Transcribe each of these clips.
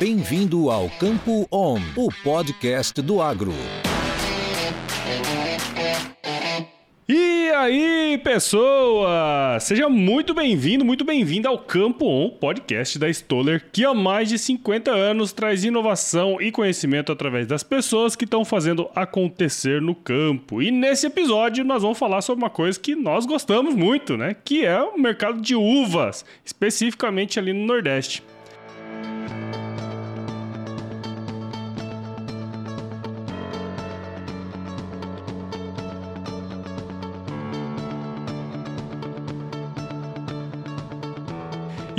Bem-vindo ao Campo On, o podcast do agro. E aí, pessoa! Seja muito bem-vindo, muito bem-vinda ao Campo On, podcast da Stoller, que há mais de 50 anos traz inovação e conhecimento através das pessoas que estão fazendo acontecer no campo. E nesse episódio nós vamos falar sobre uma coisa que nós gostamos muito, né? Que é o mercado de uvas, especificamente ali no Nordeste.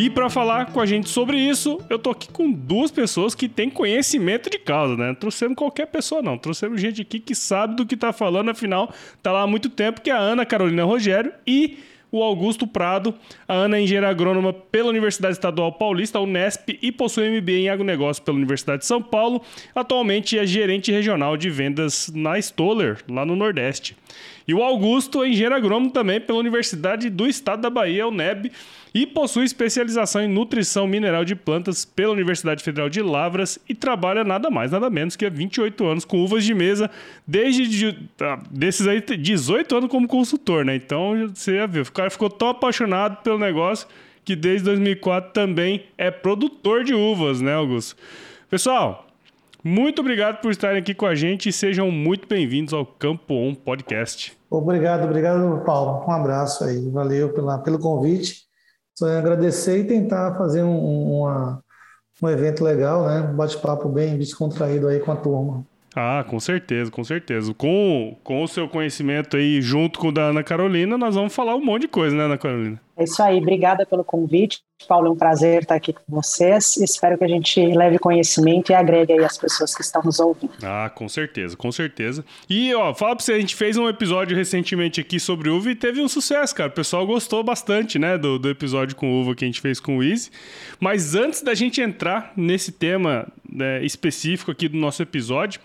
E para falar com a gente sobre isso, eu tô aqui com duas pessoas que têm conhecimento de causa, né? Não trouxemos qualquer pessoa, não. Trouxemos gente aqui que sabe do que tá falando, afinal, tá lá há muito tempo, que é a Ana Carolina Rogério e o Augusto Prado. A Ana é engenheira agrônoma pela Universidade Estadual Paulista, Unesp, e possui MBA em agronegócio pela Universidade de São Paulo. Atualmente é gerente regional de vendas na Stoller, lá no Nordeste. E o Augusto é engenheiro agrônomo também pela Universidade do Estado da Bahia, UNEB, e possui especialização em nutrição mineral de plantas pela Universidade Federal de Lavras e trabalha nada mais, nada menos que há 28 anos com uvas de mesa, desde de, ah, desses aí 18 anos como consultor, né? Então você já viu, o cara ficou tão apaixonado pelo negócio que desde 2004 também é produtor de uvas, né, Augusto? Pessoal, muito obrigado por estarem aqui com a gente e sejam muito bem-vindos ao Campo On Podcast. Obrigado, obrigado, Paulo. Um abraço aí. Valeu pela, pelo convite. Só agradecer e tentar fazer um, uma, um evento legal, né? Um bate-papo bem descontraído aí com a turma. Ah, com certeza, com certeza. Com, com o seu conhecimento aí, junto com o da Ana Carolina, nós vamos falar um monte de coisa, né, Ana Carolina? É isso aí, obrigada pelo convite. Paulo, é um prazer estar aqui com vocês. Espero que a gente leve conhecimento e agregue aí as pessoas que estão nos ouvindo. Ah, com certeza, com certeza. E, ó, fala pra você, a gente fez um episódio recentemente aqui sobre uva e teve um sucesso, cara. O pessoal gostou bastante, né, do, do episódio com uva que a gente fez com o Easy. Mas antes da gente entrar nesse tema né, específico aqui do nosso episódio,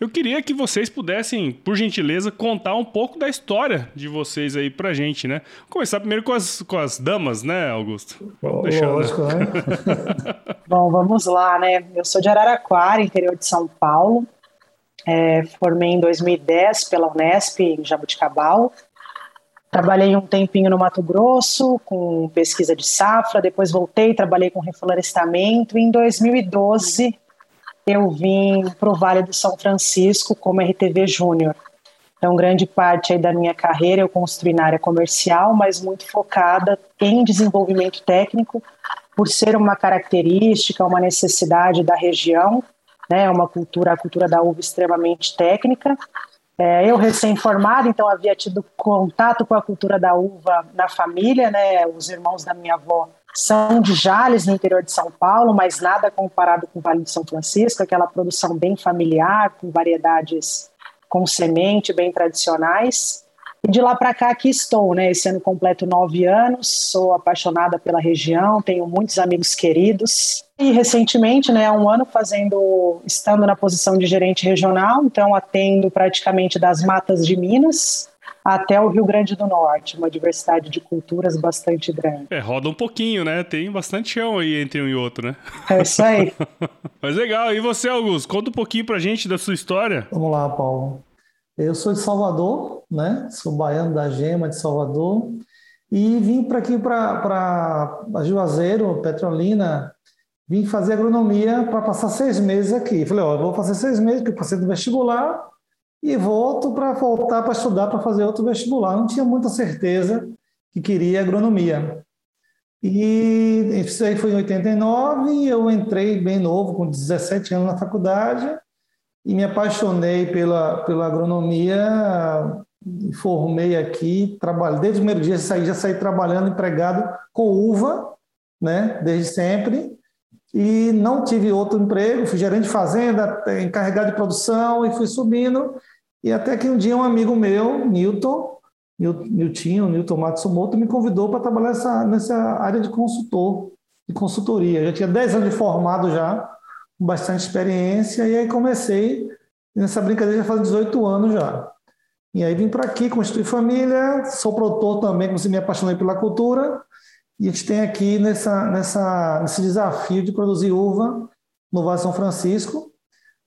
eu queria que vocês pudessem, por gentileza, contar um pouco da história de vocês aí pra gente, né? Vou começar primeiro com as, com as damas, né, Augusto? Lógico, né? Bom, vamos lá, né? Eu sou de Araraquara, interior de São Paulo. É, formei em 2010 pela Unesp, em Jabuticabal. Trabalhei um tempinho no Mato Grosso com pesquisa de safra, depois voltei, trabalhei com reflorestamento. E em 2012 eu vim para o Vale do São Francisco como RTV Júnior. Então, grande parte da minha carreira eu construí na área comercial, mas muito focada em desenvolvimento técnico, por ser uma característica, uma necessidade da região, né, uma cultura, a cultura da uva extremamente técnica. É, eu recém-formada, então havia tido contato com a cultura da uva na família, né, os irmãos da minha avó são de Jales, no interior de São Paulo, mas nada comparado com o Vale de São Francisco, aquela produção bem familiar, com variedades com semente, bem tradicionais. E de lá para cá aqui estou, né? Esse ano completo nove anos, sou apaixonada pela região, tenho muitos amigos queridos. E recentemente, né, um ano fazendo, estando na posição de gerente regional, então atendo praticamente das matas de Minas, até o Rio Grande do Norte, uma diversidade de culturas bastante grande. É, roda um pouquinho, né? Tem bastante chão aí entre um e outro, né? É isso aí. Mas legal. E você, Augusto, conta um pouquinho pra gente da sua história. Vamos lá, Paulo. Eu sou de Salvador, né? Sou baiano da Gema de Salvador e vim para aqui para Juazeiro, Petrolina, vim fazer agronomia para passar seis meses aqui. Falei, ó, eu vou fazer seis meses porque eu passei no vestibular e volto para voltar para estudar para fazer outro vestibular. Não tinha muita certeza que queria agronomia. E isso aí foi em 89 e eu entrei bem novo, com 17 anos na faculdade e me apaixonei pela, pela agronomia, formei aqui, trabalho desde o primeiro dia saí, já saí trabalhando empregado com uva, né, desde sempre e não tive outro emprego, fui gerente de fazenda, encarregado de produção e fui subindo. E até que um dia um amigo meu, Newton, Nilton, Newton Matsumoto, me convidou para trabalhar nessa, nessa área de consultor, de consultoria. Eu já tinha 10 anos de formado já, com bastante experiência, e aí comecei nessa brincadeira já faz 18 anos já. E aí vim para aqui, constituir família, sou produtor também, como se me apaixonei pela cultura, e a gente tem aqui nessa, nessa, nesse desafio de produzir uva no Vale São Francisco.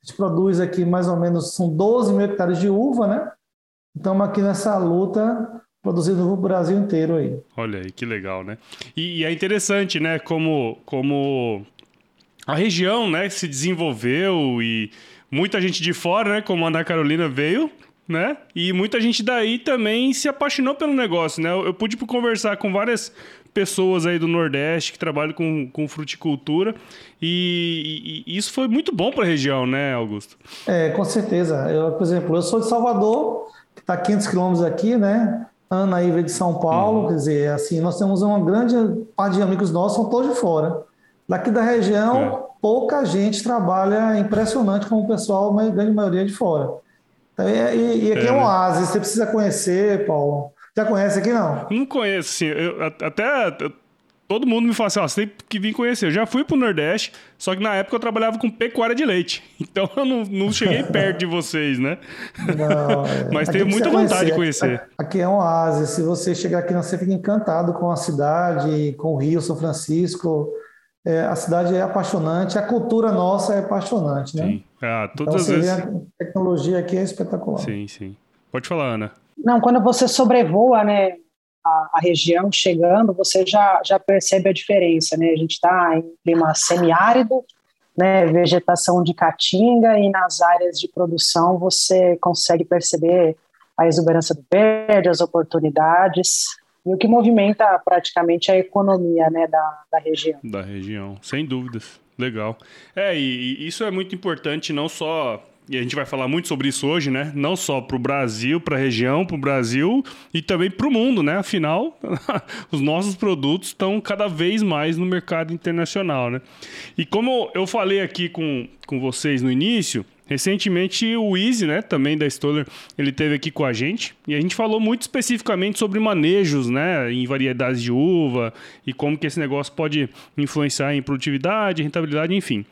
A gente produz aqui mais ou menos, são 12 mil hectares de uva, né? Estamos aqui nessa luta produzindo no Brasil inteiro aí. Olha aí, que legal, né? E, e, é interessante, né, como, como a região, né, se desenvolveu e muita gente de fora, né, como a Ana Carolina veio, né, e muita gente daí também se apaixonou pelo negócio, né? Eu, eu pude conversar com várias pessoas aí do Nordeste que trabalham com, com fruticultura e, e, e isso foi muito bom para a região, né, Augusto? É, com certeza. Eu, por exemplo, eu sou de Salvador, que está 500 quilômetros aqui, né? Ana aí veio de São Paulo, uhum. quer dizer, assim, nós temos uma grande parte de amigos nossos, são todos de fora. Daqui da região, é. pouca gente trabalha, impressionante como o pessoal, a grande maioria é de fora. Então, e, e aqui é, é um né? oásis, você precisa conhecer, Paulo. Já conhece aqui, não? Não conheço, sim. Eu, até todo mundo me fala assim, ó, você tem que vir conhecer. Eu já fui pro Nordeste, só que na época eu trabalhava com pecuária de leite. Então eu não, não cheguei perto de vocês, né? Não, é. Mas tenho muita vontade de conhecer. Aqui, aqui é um oásis. Se você chegar aqui, você fica encantado com a cidade, com o Rio, São Francisco. É, a cidade é apaixonante, a cultura nossa é apaixonante, né? Sim. Ah, todas então, as vezes... A tecnologia aqui é espetacular. Sim, sim. Pode falar, Ana. Não, quando você sobrevoa, né, a, a, região chegando, você já, já percebe a diferença, né? A gente está em clima semiárido, né, vegetação de caatinga e nas áreas de produção você consegue perceber a exuberância do verde, as oportunidades e o que movimenta praticamente a economia, né, da, da região. Da região, sem dúvidas. Legal. É, e, e isso é muito importante não só e a gente vai falar muito sobre isso hoje, né? Não só para o Brasil, para a região, para o Brasil e também para o mundo, né? Afinal, os nossos produtos estão cada vez mais no mercado internacional, né? E como eu falei aqui com, com vocês no início, Recentemente o Easy, né, também da Stoller, ele teve aqui com a gente e a gente falou muito especificamente sobre manejos, né, em variedades de uva e como que esse negócio pode influenciar em produtividade, rentabilidade, enfim.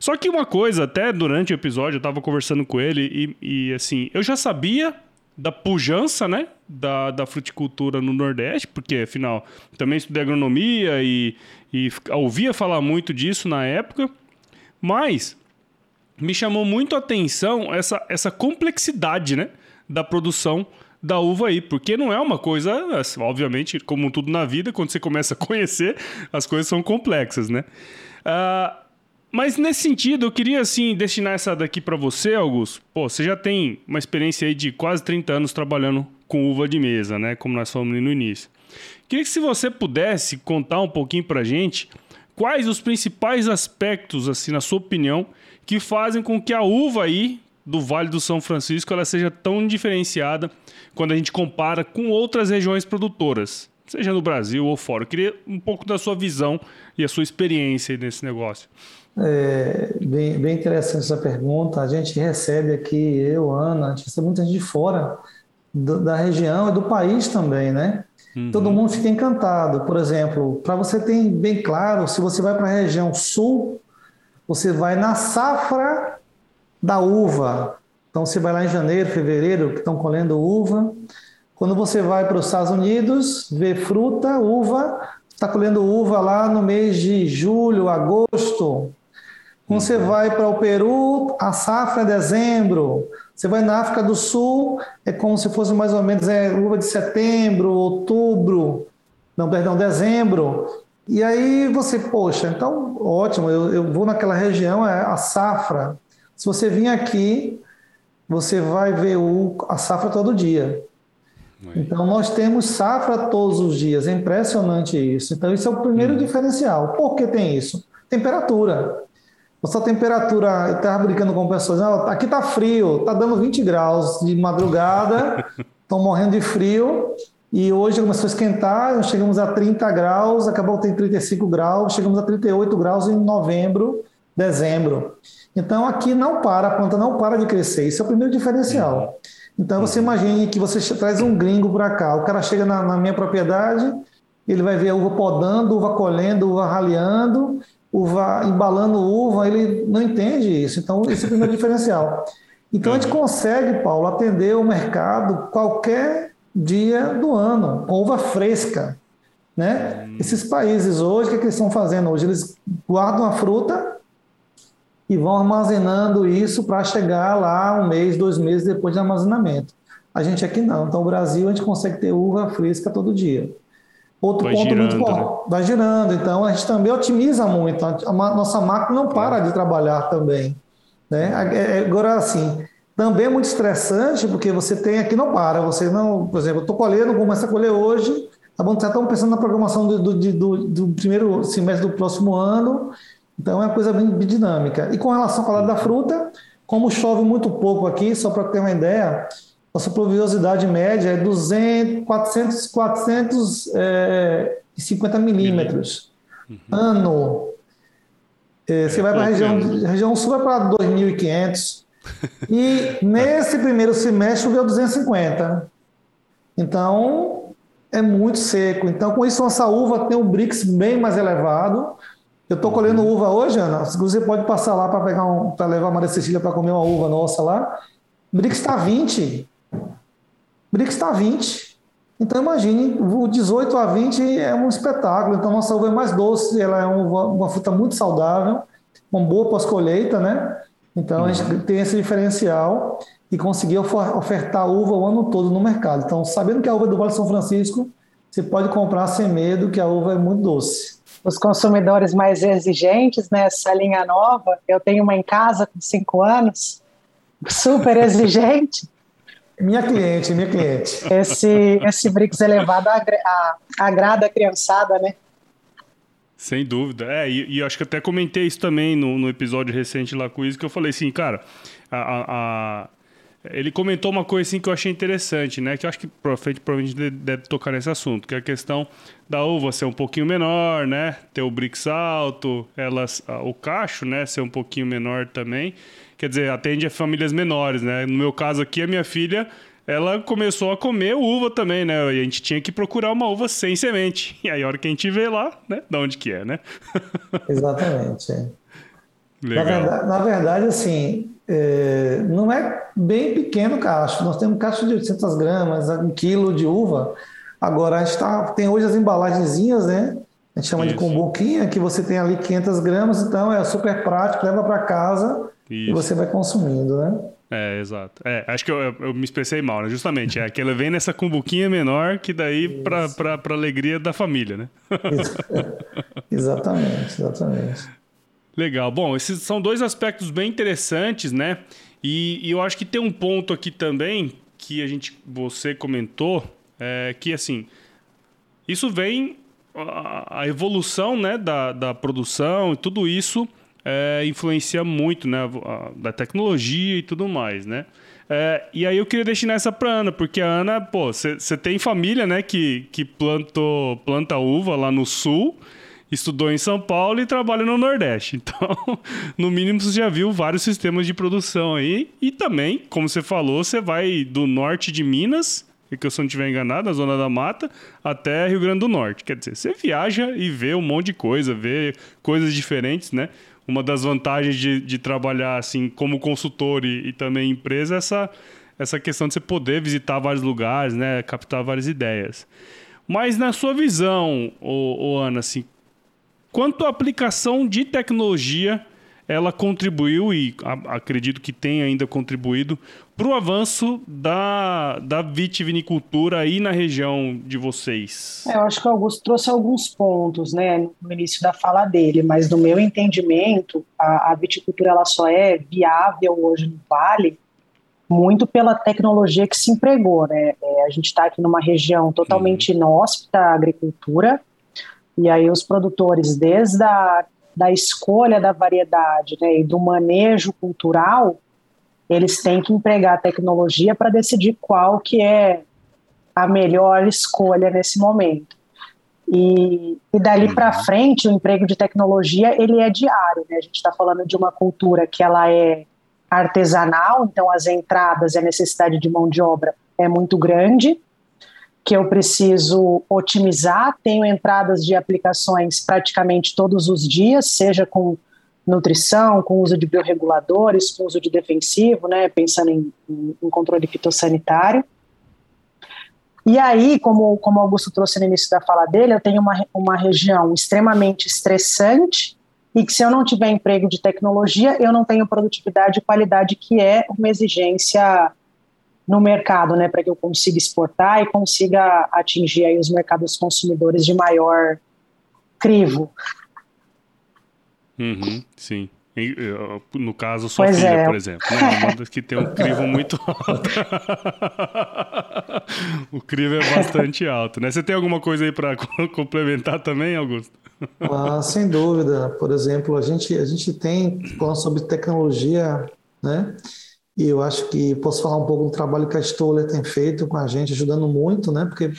Só que uma coisa, até durante o episódio eu estava conversando com ele e, e assim, eu já sabia da pujança, né, da, da fruticultura no Nordeste, porque afinal também estudei agronomia e, e ouvia falar muito disso na época, mas me chamou muito a atenção essa, essa complexidade, né? Da produção da uva aí, porque não é uma coisa, assim, obviamente, como tudo na vida, quando você começa a conhecer, as coisas são complexas, né? Uh, mas nesse sentido, eu queria assim destinar essa daqui para você, Augusto. Pô, você já tem uma experiência aí de quase 30 anos trabalhando com uva de mesa, né? Como nós falamos no início. Queria que se você pudesse contar um pouquinho pra gente quais os principais aspectos, assim, na sua opinião, que fazem com que a uva aí do Vale do São Francisco ela seja tão diferenciada quando a gente compara com outras regiões produtoras, seja no Brasil ou fora. Eu queria um pouco da sua visão e a sua experiência nesse negócio. É bem, bem interessante essa pergunta. A gente recebe aqui, eu, Ana, a gente recebe muita gente de fora do, da região e do país também, né? Uhum. Todo mundo fica encantado. Por exemplo, para você ter bem claro, se você vai para a região sul você vai na safra da uva. Então você vai lá em janeiro, fevereiro, que estão colhendo uva. Quando você vai para os Estados Unidos, vê fruta, uva, está colhendo uva lá no mês de julho, agosto. Quando você uhum. vai para o Peru, a safra é dezembro. Você vai na África do Sul, é como se fosse mais ou menos é, uva de setembro, outubro, não, perdão, dezembro. E aí você, poxa, então ótimo, eu, eu vou naquela região, é a safra. Se você vir aqui, você vai ver o, a safra todo dia. Então nós temos safra todos os dias, é impressionante isso. Então isso é o primeiro uhum. diferencial. Por que tem isso? Temperatura. Nossa temperatura, eu estava brincando com pessoas, ah, aqui está frio, está dando 20 graus de madrugada, estão morrendo de frio, e hoje começou a esquentar, chegamos a 30 graus, acabou tem 35 graus, chegamos a 38 graus em novembro, dezembro. Então aqui não para, a planta não para de crescer, isso é o primeiro diferencial. Então você imagine que você traz um gringo para cá, o cara chega na, na, minha propriedade, ele vai ver a uva podando, uva colhendo, uva raleando, uva embalando uva, ele não entende isso. Então esse é o primeiro diferencial. Então a gente consegue, Paulo, atender o mercado qualquer dia do ano, uva fresca. Né? Hum. Esses países hoje, o que, é que eles estão fazendo hoje? Eles guardam a fruta e vão armazenando isso para chegar lá um mês, dois meses depois de armazenamento. A gente aqui não. Então, no Brasil, a gente consegue ter uva fresca todo dia. Outro vai ponto girando, muito bom, né? vai girando. Então, a gente também otimiza muito. A nossa máquina não para de trabalhar também. Né? Agora, assim, também é muito estressante, porque você tem aqui não para. Você não, por exemplo, eu estou colhendo, começo a colher hoje, tá bom? Já estamos pensando na programação do, do, do, do, primeiro semestre do próximo ano. Então, é uma coisa bem dinâmica. E com relação à qualidade da fruta, como chove muito pouco aqui, só para ter uma ideia, nossa pluviosidade média é 200, 400, 450 milímetros uhum. ano. É, você vai para a região, região sul, vai para 2.500. E nesse primeiro semestre choveu 250. Então, é muito seco. Então, com isso, nossa uva tem um BRICS bem mais elevado. Eu estou colhendo uhum. uva hoje, Ana. Você pode passar lá para pegar um, para levar a Maria Cecília para comer uma uva nossa lá. O BRICS está 20. BRICS está 20. Então imagine, o 18 a 20 é um espetáculo. Então nossa uva é mais doce, ela é uma, uma fruta muito saudável, uma boa pós-colheita, né? Então a gente uhum. tem esse diferencial e conseguir ofertar uva o ano todo no mercado. Então, sabendo que a uva é do Vale São Francisco, você pode comprar sem medo, que a uva é muito doce. Os consumidores mais exigentes, né? Essa linha nova, eu tenho uma em casa com cinco anos, super exigente. Minha cliente, minha cliente. Esse, esse BRICS elevado agrada a criançada, né? Sem dúvida. É, e, e acho que até comentei isso também no, no episódio recente lá com o que eu falei assim, cara, a, a, ele comentou uma coisa assim que eu achei interessante, né? Que eu acho que provavelmente, provavelmente deve, tocar nesse assunto, que é a questão da uva ser um pouquinho menor, né? Ter o brix alto, elas, o cacho, né? Ser um pouquinho menor também quer dizer, atende a famílias menores, né? No meu caso aqui, a minha filha, ela começou a comer uva também, né? E a gente tinha que procurar uma uva sem semente. E aí, a hora que a gente vê lá, né? De onde que é, né? Exatamente. Legal. Na verdade, na verdade assim, é, não é bem pequeno o cacho. Nós temos cacho de 800 gramas, um quilo de uva. Agora, a gente tá, tem hoje as embalagenzinhas, né? A gente chama Isso. de combuquinha, que você tem ali 500 gramas, então é super prático, leva para casa isso. E você vai consumindo, né? É, exato. É, acho que eu, eu, eu me expressei mal, né? Justamente. É que ela vem nessa cumbuquinha menor que daí para alegria da família, né? exatamente, exatamente. Legal. Bom, esses são dois aspectos bem interessantes, né? E, e, eu acho que tem um ponto aqui também que a gente, você comentou, é, que assim, isso vem a, a evolução, né, da, da produção e tudo isso é, influencia muito, né? Da tecnologia e tudo mais, né? É, e aí eu queria destinar essa pra Ana, porque a Ana, pô, você tem família, né, que, que plantou, planta uva lá no sul, estudou em São Paulo e trabalha no Nordeste. Então, no mínimo, você já viu vários sistemas de produção aí. E também, como você falou, você vai do norte de Minas, que eu se não estiver enganado, na Zona da Mata, até Rio Grande do Norte. Quer dizer, você viaja e vê um monte de coisa, vê coisas diferentes, né? Uma das vantagens de, de trabalhar assim como consultor e, e, também empresa é essa, essa questão de você poder visitar vários lugares, né, captar várias ideias. Mas na sua visão, ô Ana, assim, quanto à aplicação de tecnologia ela contribuiu e a, acredito que tem ainda contribuído para o avanço da, da vitivinicultura aí na região de vocês. É, eu acho que o Augusto trouxe alguns pontos né, no início da fala dele, mas no meu entendimento, a, a viticultura ela só é viável hoje no Vale muito pela tecnologia que se empregou. Né? É, a gente está aqui numa região totalmente uhum. inóspita à agricultura, e aí os produtores, desde a da escolha da variedade né, e do manejo cultural, eles têm que empregar a tecnologia para decidir qual que é a melhor escolha nesse momento. E, e dali para uhum. frente, o emprego de tecnologia ele é diário. Né? A gente está falando de uma cultura que ela é artesanal, então as entradas e a necessidade de mão de obra é muito grande que eu preciso otimizar. Tenho entradas de aplicações praticamente todos os dias, seja com nutrição, com uso de biorreguladores, com uso de defensivo, né, pensando em, em controle fitossanitário. E aí, como, como Augusto trouxe no início da fala dele, eu tenho uma, uma região extremamente estressante, e que se eu não tiver emprego de tecnologia, eu não tenho produtividade e qualidade, que é uma exigência no mercado, né, para que eu consiga exportar e consiga atingir aí os mercados consumidores de maior crivo. Uhum, sim. No caso, sua pois filha, é. por exemplo, né? Uma das que tem um crivo muito alto. o crivo é bastante alto, né? Você tem alguma coisa aí para complementar também, Augusto? Ah, sem dúvida. Por exemplo, a gente, a gente tem, falando sobre tecnologia, né? E eu acho que posso falar um pouco do trabalho que a Stoller tem feito com a gente, ajudando muito, né? Porque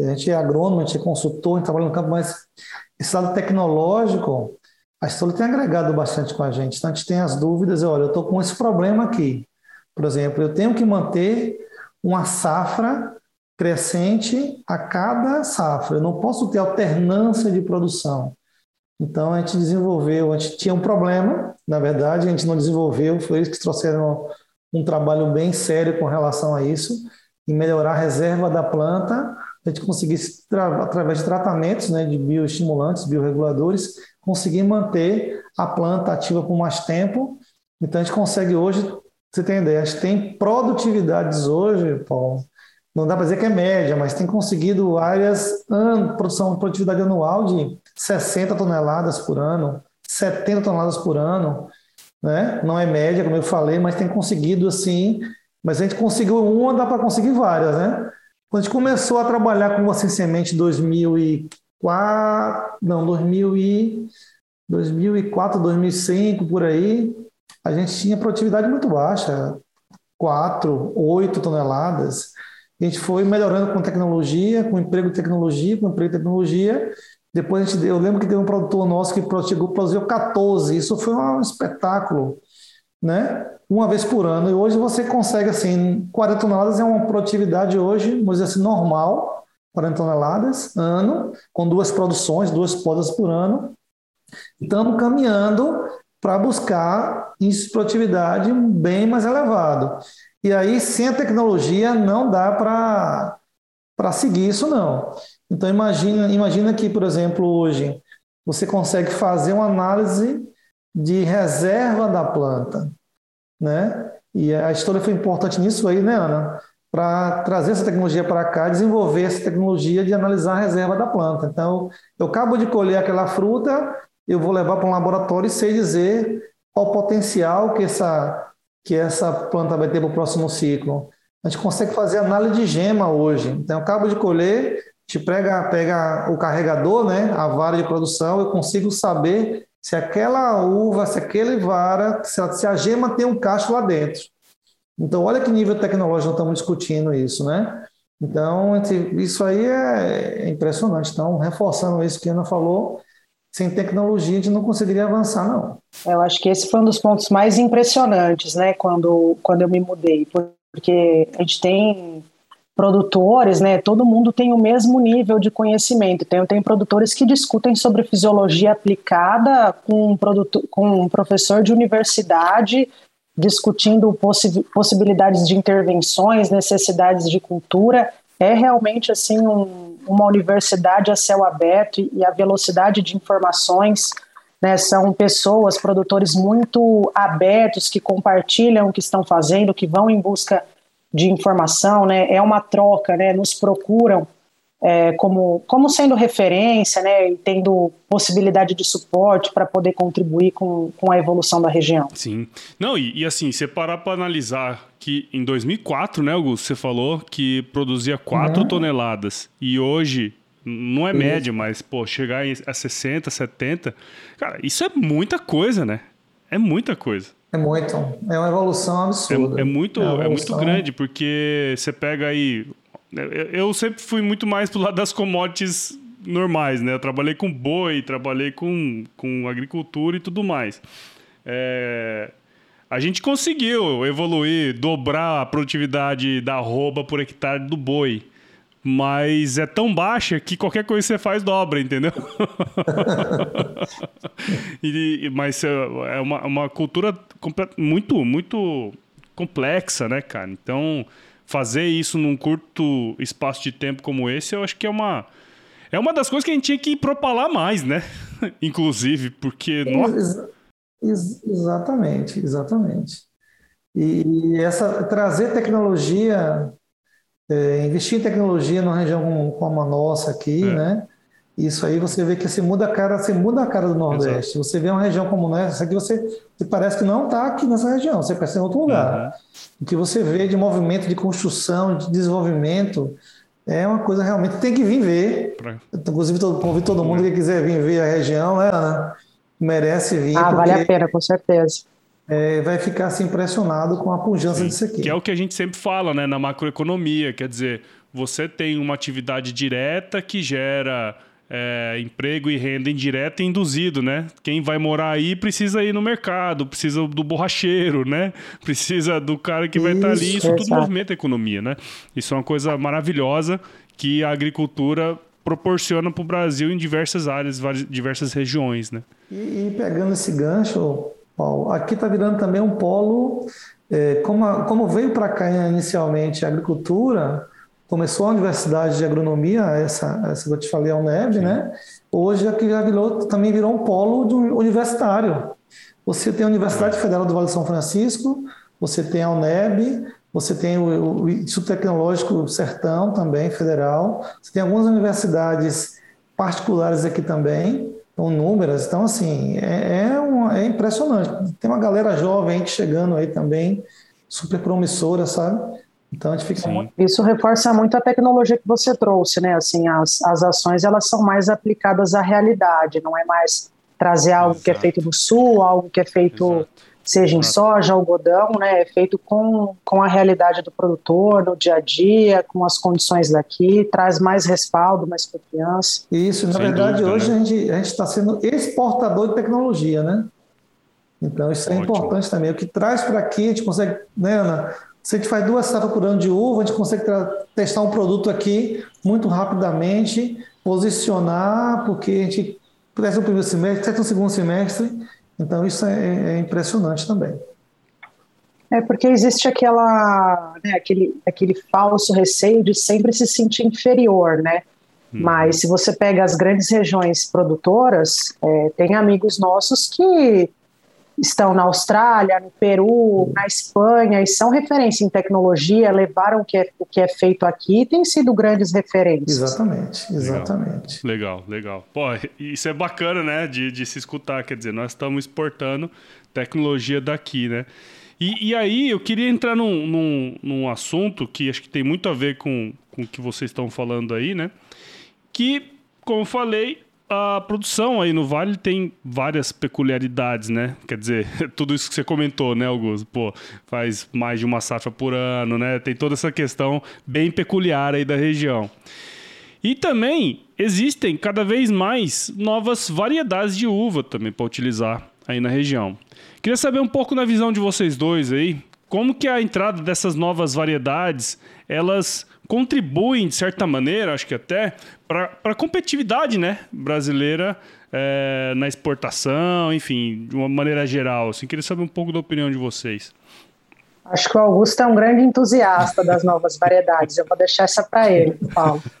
a gente é agrônomo, a gente é consultor, a gente trabalha no campo, mas esse lado tecnológico, a Stoller tem agregado bastante com a gente. Então a gente tem as dúvidas, olha, eu estou com esse problema aqui. Por exemplo, eu tenho que manter uma safra crescente a cada safra. Eu não posso ter alternância de produção. Então a gente desenvolveu, a gente tinha um problema, na verdade, a gente não desenvolveu, foi eles que trouxeram um trabalho bem sério com relação a isso, em melhorar a reserva da planta, a gente conseguisse, através de tratamentos né, de bioestimulantes, bioreguladores, conseguir manter a planta ativa por mais tempo. Então a gente consegue hoje, você tem ideia, a gente tem produtividades hoje, Paulo, não dá para dizer que é média, mas tem conseguido áreas, produção, produtividade anual de 60 toneladas por ano, 70 toneladas por ano, né? Não é média, como eu falei, mas tem conseguido assim. Mas a gente conseguiu uma, dá para conseguir várias, né? Quando a gente começou a trabalhar com você semente em 2004, não, 2000 e, 2004, 2005, por aí, a gente tinha produtividade muito baixa, 4, 8 toneladas. A gente foi melhorando com tecnologia, com emprego de tecnologia, com emprego de tecnologia, depois a gente, eu lembro que teve um produtor nosso que produziu, produziu 14. Isso foi um espetáculo, né? Uma vez por ano. E hoje você consegue assim, 40 toneladas é uma produtividade hoje, vamos dizer assim, normal, 40 toneladas ano, com duas produções, duas podas por ano. Estamos caminhando para buscar índice de produtividade bem mais elevado. E aí, sem a tecnologia, não dá para seguir isso, não. Então imagina, imagina que, por exemplo, hoje você consegue fazer uma análise de reserva da planta, né? E a história foi importante nisso aí, né, Ana? Para trazer essa tecnologia para cá, desenvolver essa tecnologia de analisar a reserva da planta. Então, eu acabo de colher aquela fruta, eu vou levar para um laboratório e sei dizer qual o potencial que essa, que essa planta vai ter para o próximo ciclo. A gente consegue fazer análise de gema hoje. Então, eu acabo de colher, te pega, pega o carregador, né, a vara de produção, eu consigo saber se aquela uva, se aquele vara, se a, se a gema tem um cacho lá dentro. Então, olha que nível tecnológico estamos discutindo isso, né? Então, isso aí é impressionante. Então, reforçando isso que a Ana falou, sem tecnologia a gente não conseguiria avançar, não. Eu acho que esse foi um dos pontos mais impressionantes, né, quando, quando eu me mudei, porque a gente tem produtores, né, todo mundo tem o mesmo nível de conhecimento. Tem, tem produtores que discutem sobre fisiologia aplicada com um, com um professor de universidade, discutindo possi possibilidades de intervenções, necessidades de cultura. É realmente assim um, uma universidade a céu aberto e a velocidade de informações né, são pessoas, produtores muito abertos que compartilham o que estão fazendo, que vão em busca de informação, né? É uma troca, né? Nos procuram é, como, como sendo referência, né? E tendo possibilidade de suporte para poder contribuir com, com a evolução da região. Sim. Não, e, e assim, você parar para analisar que em 2004, né, Augusto, você falou que produzia 4 uhum. toneladas e hoje não é média, mas, pô, chegar a 60, 70, cara, isso é muita coisa, né? É muita coisa. É muito. É uma evolução absurda. É, é muito, é, é, muito grande, porque você pega aí. Eu sempre fui muito mais pro lado das commodities normais, né? Eu trabalhei com boi, trabalhei com, com agricultura e tudo mais. É, a gente conseguiu evoluir, dobrar a produtividade da arroba por hectare do boi mas é tão baixa que qualquer coisa que você faz dobra, entendeu? e, mas é, é uma, uma cultura muito, muito complexa, né, cara? Então, fazer isso num curto espaço de tempo como esse, eu acho que é uma. É, uma das coisas que a gente tinha que propalar mais, né? Inclusive, porque. Ex ex exatamente, exatamente. E essa trazer tecnologia, é, investir em tecnologia numa região como, como a nossa aqui, é. né? Isso aí você vê que se muda a cara, você muda a cara do Nordeste. Exato. Você vê uma região como essa aqui, você, você parece que não está aqui nessa região, você parece em outro lugar. Uhum. O que você vê de movimento de construção, de desenvolvimento, é uma coisa realmente tem que vir ver. Pra... Inclusive, todo, convido todo mundo que quiser vir ver a região, né, Ana? Merece vir. Ah, vale a pena, com certeza. É, vai ficar assim, impressionado com a pujança Sim, disso aqui. Que é o que a gente sempre fala, né, na macroeconomia. Quer dizer, você tem uma atividade direta que gera é, emprego e renda indireta e induzido, né? Quem vai morar aí precisa ir no mercado, precisa do borracheiro, né? Precisa do cara que vai estar tá ali. Isso tudo movimenta a economia, né? Isso é uma coisa maravilhosa que a agricultura proporciona para o Brasil em diversas áreas, diversas regiões, né? E, e pegando esse gancho, Paulo, aqui está virando também um polo, é, como, a, como veio para cá inicialmente a agricultura, começou a Universidade de Agronomia, essa, essa que eu te falei, a UNEB, né? Hoje aqui já virou, também virou um polo universitário. Você tem a Universidade Federal do Vale de São Francisco, você tem a UNEB, você tem o, o Instituto Tecnológico Sertão também, federal, você tem algumas universidades particulares aqui também, com números, então assim, é, é, um, é impressionante. Tem uma galera jovem chegando aí também, super promissora, sabe? Então a gente fica muito... Isso reforça muito a tecnologia que você trouxe, né? Assim, as, as ações elas são mais aplicadas à realidade, não é mais trazer algo Exato. que é feito no sul, algo que é feito Exato. seja em soja, algodão, né? É feito com, com a realidade do produtor, no dia a dia, com as condições daqui, traz mais respaldo, mais confiança. Isso, na Sem verdade, dúvida, hoje né? a gente está sendo exportador de tecnologia, né? Então isso é Ótimo. importante também. O que traz para aqui, a gente consegue, né, Ana? Se a gente faz duas safras por ano de uva, a gente consegue testar um produto aqui muito rapidamente, posicionar, porque a gente testa no primeiro semestre, testa no segundo semestre. Então, isso é, é impressionante também. É porque existe aquela, né, aquele, aquele falso receio de sempre se sentir inferior, né? Hum. Mas se você pega as grandes regiões produtoras, é, tem amigos nossos que estão na Austrália, no Peru, na Espanha e são referência em tecnologia, levaram o que é, o que é feito aqui e têm sido grandes referências. Exatamente, exatamente. Legal, legal. Pô, isso é bacana, né, de, de se escutar, quer dizer, nós estamos exportando tecnologia daqui, né? E, e aí eu queria entrar num, num, num assunto que acho que tem muito a ver com, com o que vocês estão falando aí, né? Que, como eu falei, a produção aí no Vale tem várias peculiaridades, né? Quer dizer, tudo isso que você comentou, né, Augusto? Pô, faz mais de uma safra por ano, né? Tem toda essa questão bem peculiar aí da região. E também existem cada vez mais novas variedades de uva também para utilizar aí na região. Queria saber um pouco na visão de vocês dois aí, como que a entrada dessas novas variedades, elas contribuem, de certa maneira, acho que até, para a competitividade né, brasileira é, na exportação, enfim, de uma maneira geral. Assim, queria saber um pouco da opinião de vocês. Acho que o Augusto é um grande entusiasta das novas variedades. Eu vou deixar essa para ele, Paulo.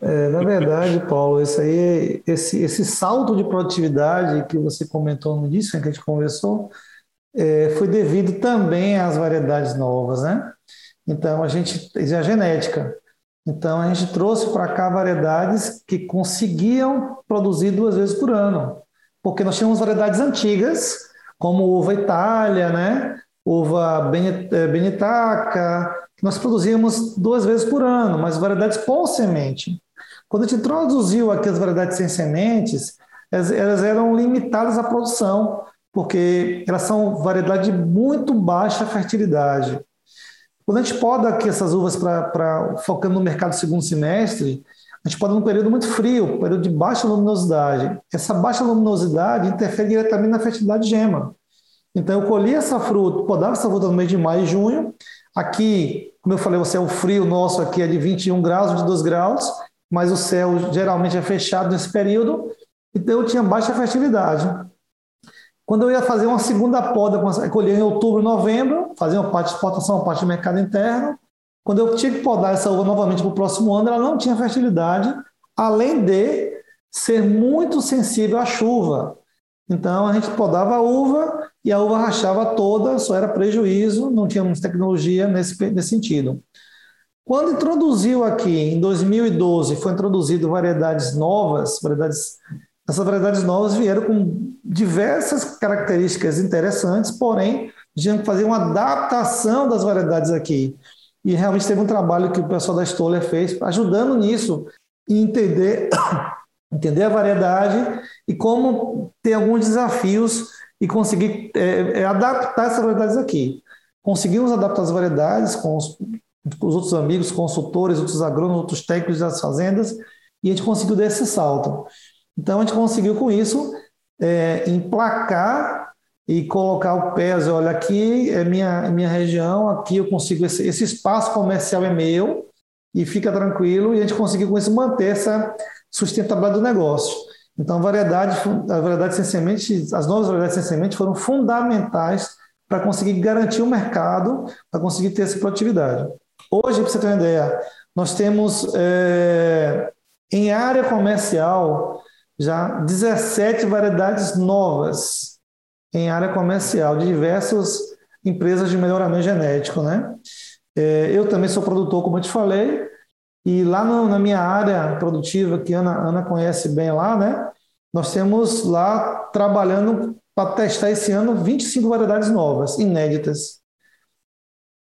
É, na verdade, Paulo, esse, aí, esse, esse salto de produtividade que você comentou no início, né, que a gente conversou, é, foi devido também às variedades novas, né? Então, a gente, é a genética. Então, a gente trouxe para cá variedades que conseguiam produzir duas vezes por ano. Porque nós tínhamos variedades antigas, como uva Itália, né? uva eh, Benitaca, que nós produzíamos duas vezes por ano, mas variedades com semente. Quando a gente introduziu aqui as variedades sem sementes, elas eram limitadas à produção, porque elas são variedades de muito baixa fertilidade. Quando a gente poda aqui essas uvas para focando no mercado segundo semestre, a gente poda num período muito frio, período de baixa luminosidade. Essa baixa luminosidade interfere diretamente na fertilidade de gema. Então eu colhi essa fruta, podava essa fruta no mês de maio e junho. Aqui, como eu falei, você é o frio nosso aqui é de 21 graus, 22 graus, mas o céu geralmente é fechado nesse período, então eu tinha baixa fertilidade. Quando eu ia fazer uma segunda poda, colher em outubro, novembro, fazer uma parte de exportação, uma parte de mercado interno, quando eu tinha que podar essa uva novamente para o próximo ano, ela não tinha fertilidade, além de ser muito sensível à chuva. Então a gente podava a uva e a uva rachava toda, só era prejuízo, não tínhamos tecnologia nesse, nesse sentido. Quando introduziu aqui, em 2012, foi introduzido variedades novas, variedades, essas variedades novas vieram com diversas características interessantes, porém, tinha que fazer uma adaptação das variedades aqui. E realmente teve um trabalho que o pessoal da Stoller fez, ajudando nisso, e entender entender a variedade e como ter alguns desafios e conseguir é, é, adaptar essas variedades aqui. Conseguimos adaptar as variedades com os, com os, outros amigos, consultores, outros agrônomos, outros técnicos das fazendas, e a gente conseguiu dar esse salto. Então, a gente conseguiu com isso é, emplacar e colocar o pé, olha, aqui é minha, minha região, aqui eu consigo, esse, esse espaço comercial é meu, e fica tranquilo, e a gente conseguiu com isso manter essa sustentabilidade do negócio. Então, variedade, a variedade sem semente, as novas variedades sem semente foram fundamentais para conseguir garantir o mercado, para conseguir ter essa produtividade. Hoje, para você ter uma ideia, nós temos é, em área comercial já 17 variedades novas em área comercial de diversas empresas de melhoramento genético, né? É, eu também sou produtor, como eu te falei, e lá no, na minha área produtiva, que a Ana, Ana conhece bem lá, né? Nós temos lá trabalhando para testar esse ano 25 variedades novas, inéditas.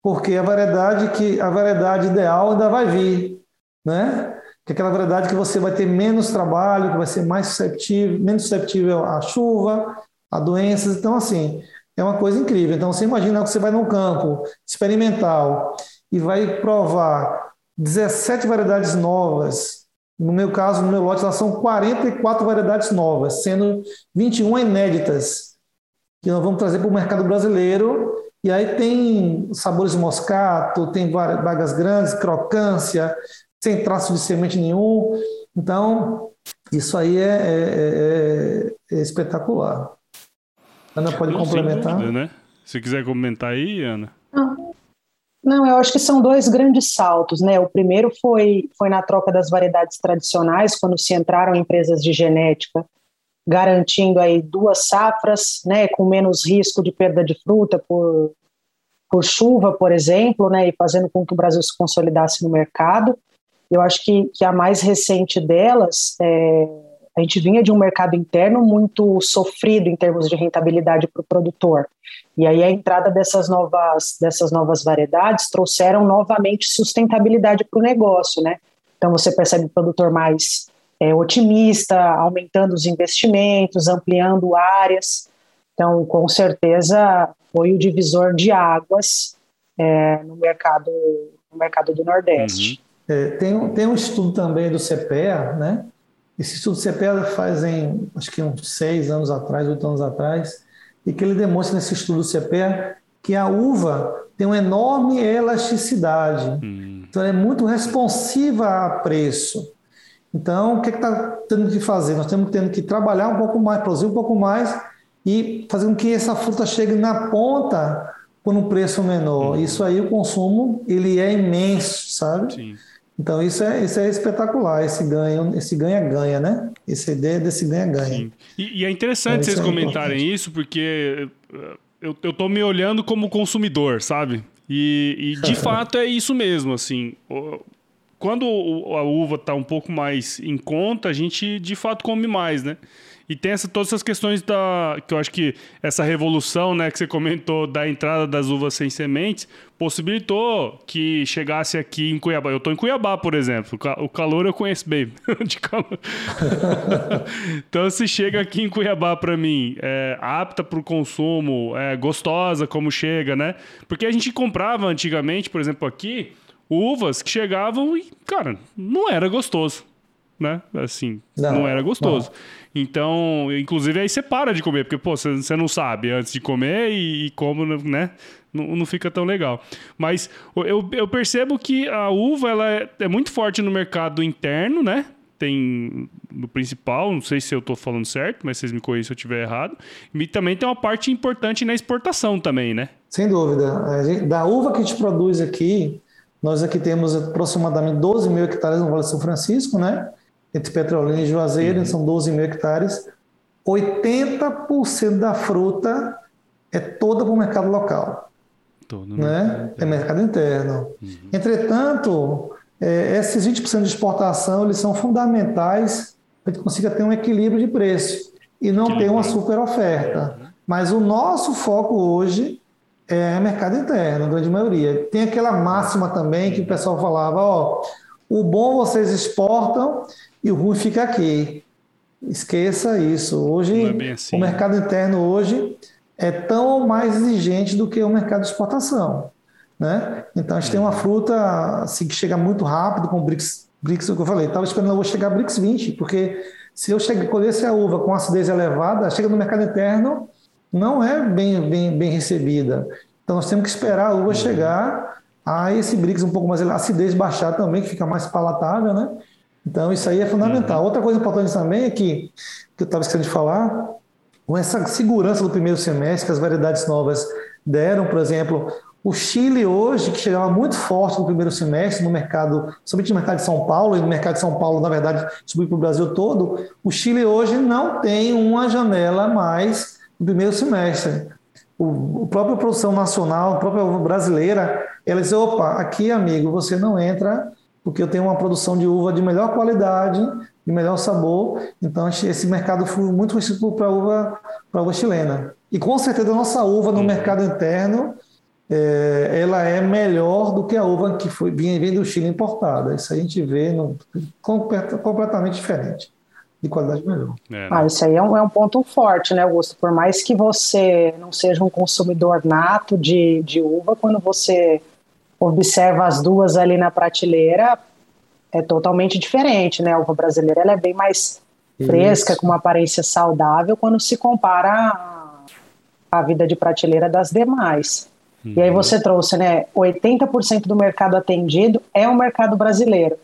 Porque a variedade que a variedade ideal ainda vai vir, né? Que é aquela variedade que você vai ter menos trabalho, que vai ser mais susceptível, menos susceptível à chuva, a doenças. Então, assim, é uma coisa incrível. Então, você imagina que você vai num campo experimental e vai provar 17 variedades novas. No meu caso, no meu lote, lá são 44 variedades novas, sendo 21 inéditas, que nós vamos trazer para o mercado brasileiro. E aí tem sabores moscato, tem vagas grandes, crocância, sem traço de semente nenhum. Então, isso aí é, é, é, é espetacular. Ana pode Não, complementar? Dúvida, né? Se quiser comentar aí, Ana. Não, eu acho que são dois grandes saltos, né? O primeiro foi, foi na troca das variedades tradicionais, quando se entraram empresas de genética, garantindo aí duas safras, né, com menos risco de perda de fruta por, por chuva, por exemplo, né, e fazendo com que o Brasil se consolidasse no mercado. Eu acho que, que a mais recente delas é, a gente vinha de um mercado interno muito sofrido em termos de rentabilidade para o produtor. E aí a entrada dessas novas, dessas novas variedades trouxeram novamente sustentabilidade para o negócio, né? Então você percebe o produtor mais é, otimista, aumentando os investimentos, ampliando áreas. Então, com certeza, foi o divisor de águas é, no, mercado, no mercado do Nordeste. Uhum. É, tem, tem um estudo também do CPEA, né, esse estudo CPEA faz em, acho que uns seis anos atrás, oito anos atrás, e que ele demonstra nesse estudo CPEA que a uva tem uma enorme elasticidade. Hum. Então, ela é muito responsiva a preço. Então, o que é está tendo que fazer? Nós temos tendo que trabalhar um pouco mais, produzir um pouco mais e fazer com que essa fruta chegue na ponta por um preço menor. Hum. Isso aí, o consumo, ele é imenso, sabe? Sim. Então isso é, isso é espetacular, esse ganho, esse ganha-ganha, né? Essa ideia desse ganha-ganha. E, e, é interessante então, vocês é comentarem importante. isso, porque eh, eu, eu tô me olhando como consumidor, sabe? E, e de fato é isso mesmo, assim. Quando a uva está um pouco mais em conta, a gente de fato come mais, né? E tem essa, todas essas questões da. que eu acho que essa revolução, né, que você comentou da entrada das uvas sem sementes, possibilitou que chegasse aqui em Cuiabá. Eu estou em Cuiabá, por exemplo. O calor eu conheço bem. de calor. então, se chega aqui em Cuiabá para mim, é, apta para o consumo, é, gostosa como chega, né? Porque a gente comprava antigamente, por exemplo, aqui, uvas que chegavam e, cara, não era gostoso né? Assim, não, não era gostoso. Não. Então, inclusive aí você para de comer, porque, pô, você não sabe antes de comer e, e como, né? Não, não fica tão legal. Mas eu, eu percebo que a uva ela é, é muito forte no mercado interno, né? tem no principal, não sei se eu estou falando certo, mas vocês me corrigem se eu estiver errado. E também tem uma parte importante na exportação também, né? Sem dúvida. Da uva que a gente produz aqui, nós aqui temos aproximadamente 12 mil hectares no Vale do São Francisco, né? Entre Petrolina e Juazeiro, uhum. são 12 mil hectares. 80% da fruta é toda para o mercado local. Todo né? É mercado interno. Uhum. Entretanto, é, esses 20% de exportação eles são fundamentais para que consiga ter um equilíbrio de preço e não ter uma super oferta. Mas o nosso foco hoje é mercado interno, a grande maioria. Tem aquela máxima também que o pessoal falava, ó, o bom vocês exportam e o ruim fica aqui. Esqueça isso. Hoje, é assim, o mercado interno hoje é tão mais exigente do que o mercado de exportação. Né? Então, a gente tem uma fruta assim, que chega muito rápido com o BRICS, BRICS o que eu falei, estava esperando eu vou chegar a BRICS 20, porque se eu chegar, colhesse a uva com acidez elevada, chega no mercado interno, não é bem, bem, bem recebida. Então, nós temos que esperar a uva uhum. chegar a esse BRICS um pouco mais, a acidez baixar também, que fica mais palatável, né? Então, isso aí é fundamental. Uhum. Outra coisa importante também é que, que eu estava esquecendo de falar, com essa segurança do primeiro semestre que as variedades novas deram, por exemplo, o Chile hoje, que chegava muito forte no primeiro semestre no mercado, somente no mercado de São Paulo, e no mercado de São Paulo, na verdade, subiu para o Brasil todo, o Chile hoje não tem uma janela mais no primeiro semestre. O, a própria produção nacional, a própria brasileira, ela diz, opa, aqui, amigo, você não entra porque eu tenho uma produção de uva de melhor qualidade, de melhor sabor. Então, esse mercado foi muito restrito para a uva, para uva chilena. E com certeza a nossa uva no uhum. mercado interno, é, ela é melhor do que a uva que foi, vinha, vem do Chile importada. Isso a gente vê no, completamente diferente. De qualidade melhor. É, né? Ah, isso aí é um, é um ponto forte, né, Augusto? Por mais que você não seja um consumidor nato de, de uva, quando você observa as duas ali na prateleira, é totalmente diferente, né? A uva brasileira ela é bem mais fresca, Isso. com uma aparência saudável, quando se compara a, a vida de prateleira das demais. Uhum. E aí uhum. você trouxe, né? 80% do mercado atendido é o mercado brasileiro.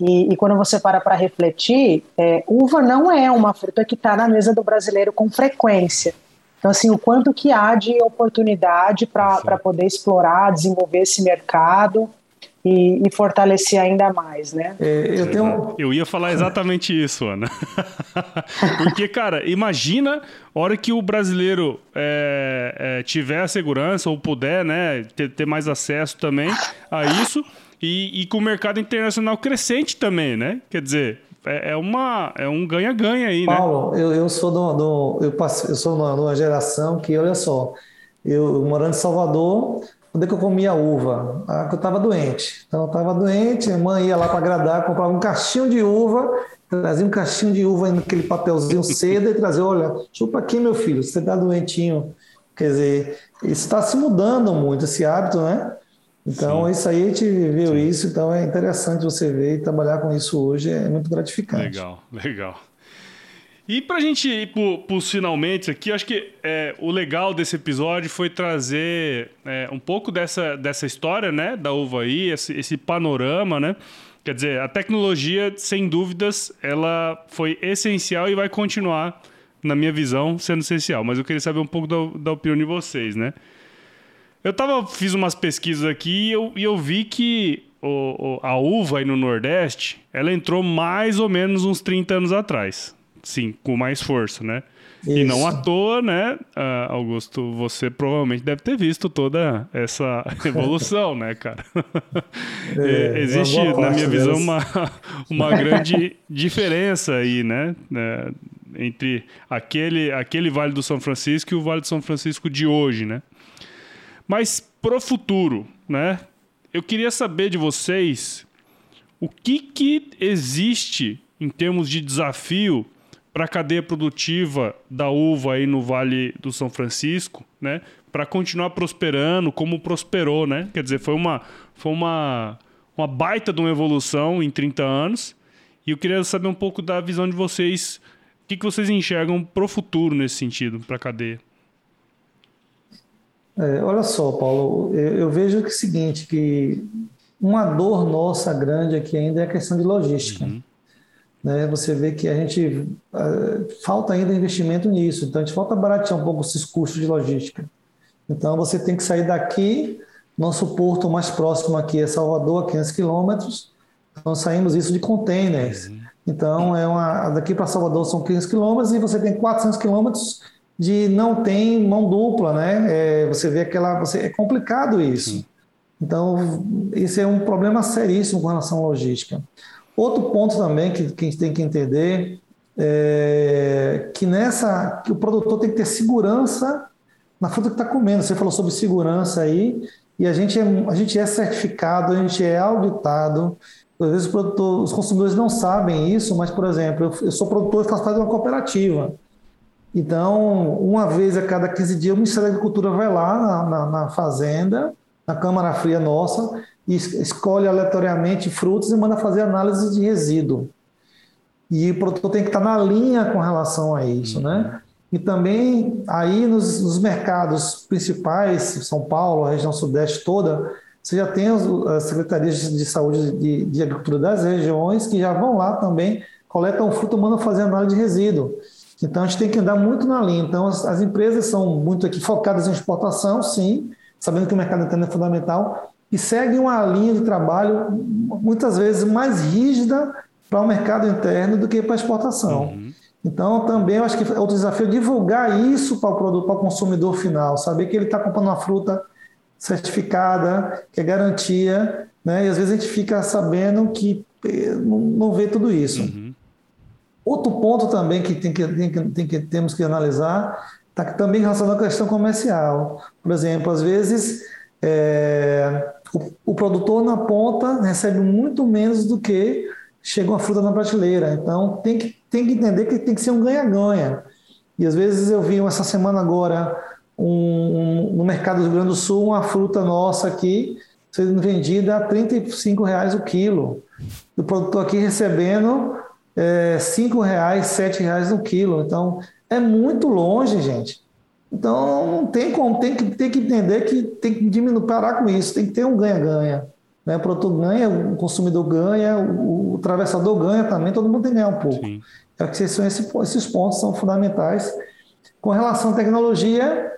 E, e quando você para para refletir, é, uva não é uma fruta que está na mesa do brasileiro com frequência. Então, assim, o quanto que há de oportunidade para poder explorar, desenvolver esse mercado e, e fortalecer ainda mais, né? É, eu, tenho... eu ia falar exatamente isso, Ana. Porque, cara, imagina a hora que o brasileiro é, é, tiver a segurança ou puder, né, ter, ter mais acesso também a isso e, e com o mercado internacional crescente também, né? Quer dizer, é, é, uma, é um ganha-ganha aí, né? Paulo, eu, eu sou do, do eu, passei, eu sou de uma geração que, olha só, eu morando em Salvador, onde é que eu comia uva? Ah, eu estava doente. Então eu estava doente, a mãe ia lá para agradar, comprava um caixinho de uva, trazia um caixinho de uva naquele papelzinho seda e trazia, olha, chupa aqui meu filho, você está doentinho. Quer dizer, está se mudando muito, esse hábito, né? Então, Sim. isso aí a gente viu Sim. isso, então é interessante você ver e trabalhar com isso hoje, é muito gratificante. Legal, legal. E para a gente ir para os finalmente aqui, acho que é, o legal desse episódio foi trazer é, um pouco dessa, dessa história, né, da uva aí, esse, esse panorama, né? Quer dizer, a tecnologia, sem dúvidas, ela foi essencial e vai continuar, na minha visão, sendo essencial. Mas eu queria saber um pouco da, da opinião de vocês, né? Eu tava, fiz umas pesquisas aqui e eu, e eu vi que o, a uva aí no Nordeste, ela entrou mais ou menos uns 30 anos atrás. Sim, com mais força, né? Isso. E não à toa, né, uh, Augusto, você provavelmente deve ter visto toda essa evolução, né, cara? É, Existe, na minha visão, uma, uma grande diferença aí, né, né, entre aquele, aquele Vale do São Francisco e o Vale do São Francisco de hoje, né? Mas pro futuro, né? Eu queria saber de vocês o que, que existe em termos de desafio para a cadeia produtiva da uva aí no Vale do São Francisco, né? Para continuar prosperando como prosperou, né? Quer dizer, foi uma, foi uma, uma baita de uma evolução em 30 anos. E eu queria saber um pouco da visão de vocês, o que, que vocês enxergam para o futuro nesse sentido, para a cadeia. É, olha só, Paulo, eu, eu, vejo que é o seguinte, que uma dor nossa grande aqui ainda é a questão de logística. Uhum. Né? Você vê que a gente uh, falta ainda investimento nisso, então a gente falta baratear um pouco esses custos de logística. Então você tem que sair daqui, nosso porto mais próximo aqui é Salvador, a 500 quilômetros, então saímos isso de containers. Uhum. Então, é uma, daqui para Salvador são 15 quilômetros e você tem 400 quilômetros de não tem mão dupla, né? É, você vê aquela, você, é complicado isso. Então, isso é um problema seríssimo com relação à logística. Outro ponto também que, que a gente tem que entender é que nessa, que o produtor tem que ter segurança na fruta que está comendo. Você falou sobre segurança aí, e a gente é, a gente é certificado, a gente é auditado. Às vezes produtor, os consumidores não sabem isso, mas, por exemplo, eu, eu sou produtor e faço parte de uma cooperativa. Então, uma vez a cada 15 dias, o Ministério da Agricultura vai lá na, na, na fazenda, na Câmara Fria nossa, e escolhe aleatoriamente frutos e manda fazer análise de resíduo. E o produtor tem que estar na linha com relação a isso, né? E também aí nos, nos mercados principais, São Paulo, a região sudeste toda, você já tem as secretarias de saúde de, de agricultura das regiões que já vão lá também, coletam fruto, mandam fazer análise de resíduo. Então a gente tem que andar muito na linha. Então as, as empresas são muito aqui focadas em exportação, sim, sabendo que o mercado interno é fundamental, e seguem uma linha de trabalho muitas vezes mais rígida para o mercado interno do que para a exportação. Uhum. Então, também eu acho que é outro desafio divulgar isso para o produto, para o consumidor final, saber que ele está comprando uma fruta certificada, que é garantia, né? E às vezes a gente fica sabendo que eh, não vê tudo isso. Uhum. Outro ponto também que, tem que, tem que, tem que temos que analisar está também relacionado à questão comercial. Por exemplo, às vezes é, o, o, produtor na ponta recebe muito menos do que chega uma fruta na prateleira. Então tem que, tem que entender que tem que ser um ganha-ganha. E às vezes eu vi essa semana agora um, um, no mercado do Rio Grande do Sul uma fruta nossa aqui sendo vendida a 35 reais o quilo. O produtor aqui recebendo é, cinco reais, sete reais no quilo. Então, é muito longe, gente. Então, não tem como, tem que, tem que entender que tem que diminuir, parar com isso, tem que ter um ganha-ganha. Né? O produtor ganha, o consumidor ganha, o, o atravessador ganha também, todo mundo tem que ganhar um pouco. Sim. É que esses, esses pontos são fundamentais. Com relação à tecnologia,